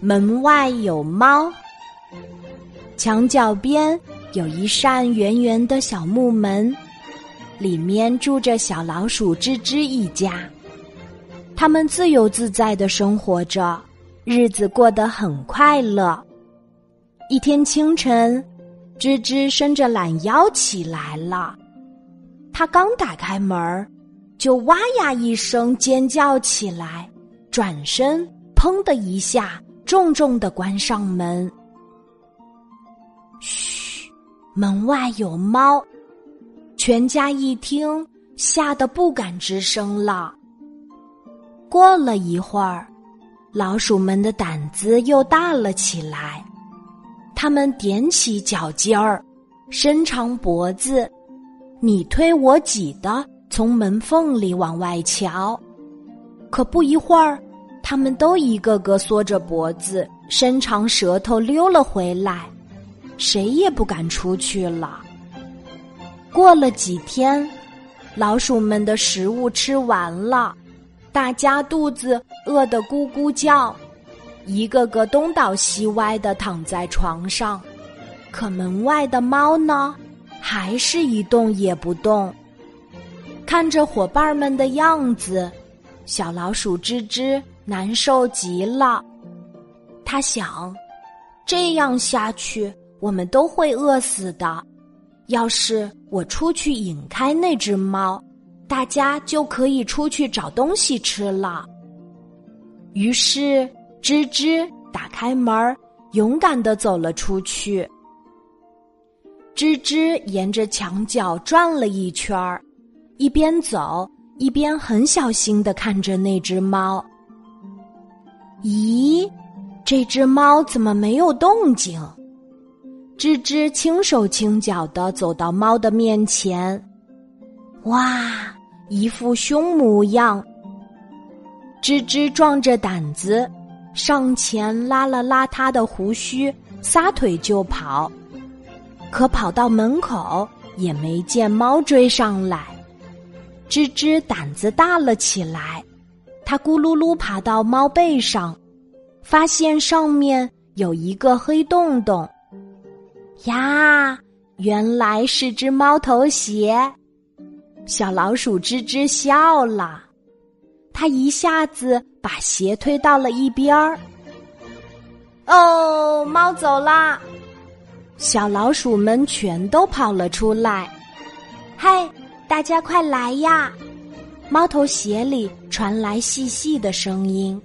门外有猫。墙角边有一扇圆圆的小木门，里面住着小老鼠吱吱一家。他们自由自在的生活着，日子过得很快乐。一天清晨，吱吱伸着懒腰起来了。他刚打开门就哇呀一声尖叫起来，转身砰的一下，重重的关上门。嘘，门外有猫。全家一听，吓得不敢吱声了。过了一会儿，老鼠们的胆子又大了起来，他们踮起脚尖儿，伸长脖子，你推我挤的从门缝里往外瞧。可不一会儿，他们都一个个缩着脖子，伸长舌头溜了回来，谁也不敢出去了。过了几天，老鼠们的食物吃完了。大家肚子饿得咕咕叫，一个个东倒西歪的躺在床上，可门外的猫呢，还是一动也不动。看着伙伴们的样子，小老鼠吱吱难受极了。他想，这样下去我们都会饿死的。要是我出去引开那只猫。大家就可以出去找东西吃了。于是，吱吱打开门，勇敢的走了出去。吱吱沿着墙角转了一圈儿，一边走一边很小心的看着那只猫。咦，这只猫怎么没有动静？吱吱轻手轻脚的走到猫的面前，哇！一副凶模样，吱吱壮着胆子上前拉了拉他的胡须，撒腿就跑。可跑到门口也没见猫追上来，吱吱胆子大了起来，他咕噜噜爬到猫背上，发现上面有一个黑洞洞。呀，原来是只猫头鞋。小老鼠吱吱笑了，它一下子把鞋推到了一边儿。哦，猫走啦！小老鼠们全都跑了出来。嗨，大家快来呀！猫头鞋里传来细细的声音，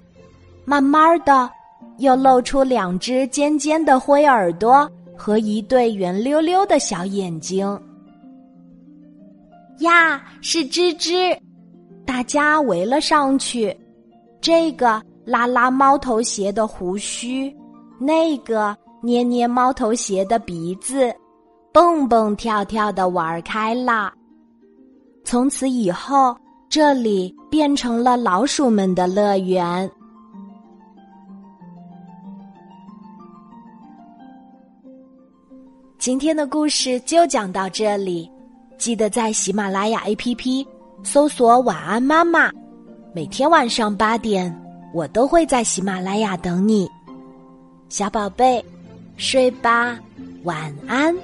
慢慢的又露出两只尖尖的灰耳朵和一对圆溜溜的小眼睛。呀，是吱吱！大家围了上去。这个拉拉猫头鞋的胡须，那个捏捏猫头鞋的鼻子，蹦蹦跳跳的玩开了。从此以后，这里变成了老鼠们的乐园。今天的故事就讲到这里。记得在喜马拉雅 APP 搜索“晚安妈妈”，每天晚上八点，我都会在喜马拉雅等你，小宝贝，睡吧，晚安。